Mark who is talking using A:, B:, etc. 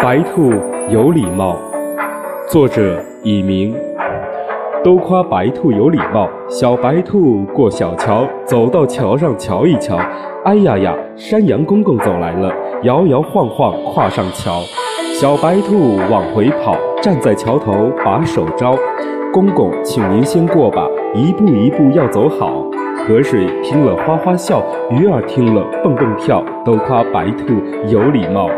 A: 白兔有礼貌作者以明。都夸白兔有礼貌小白兔过小桥走到桥上瞧一瞧哎呀呀山羊公公走来了摇摇晃晃跨上桥。小白兔往回跑站在桥头把手招。公公请您先过吧一步一步要走好。河水听了哗哗笑鱼儿听了蹦蹦跳都夸白兔有礼貌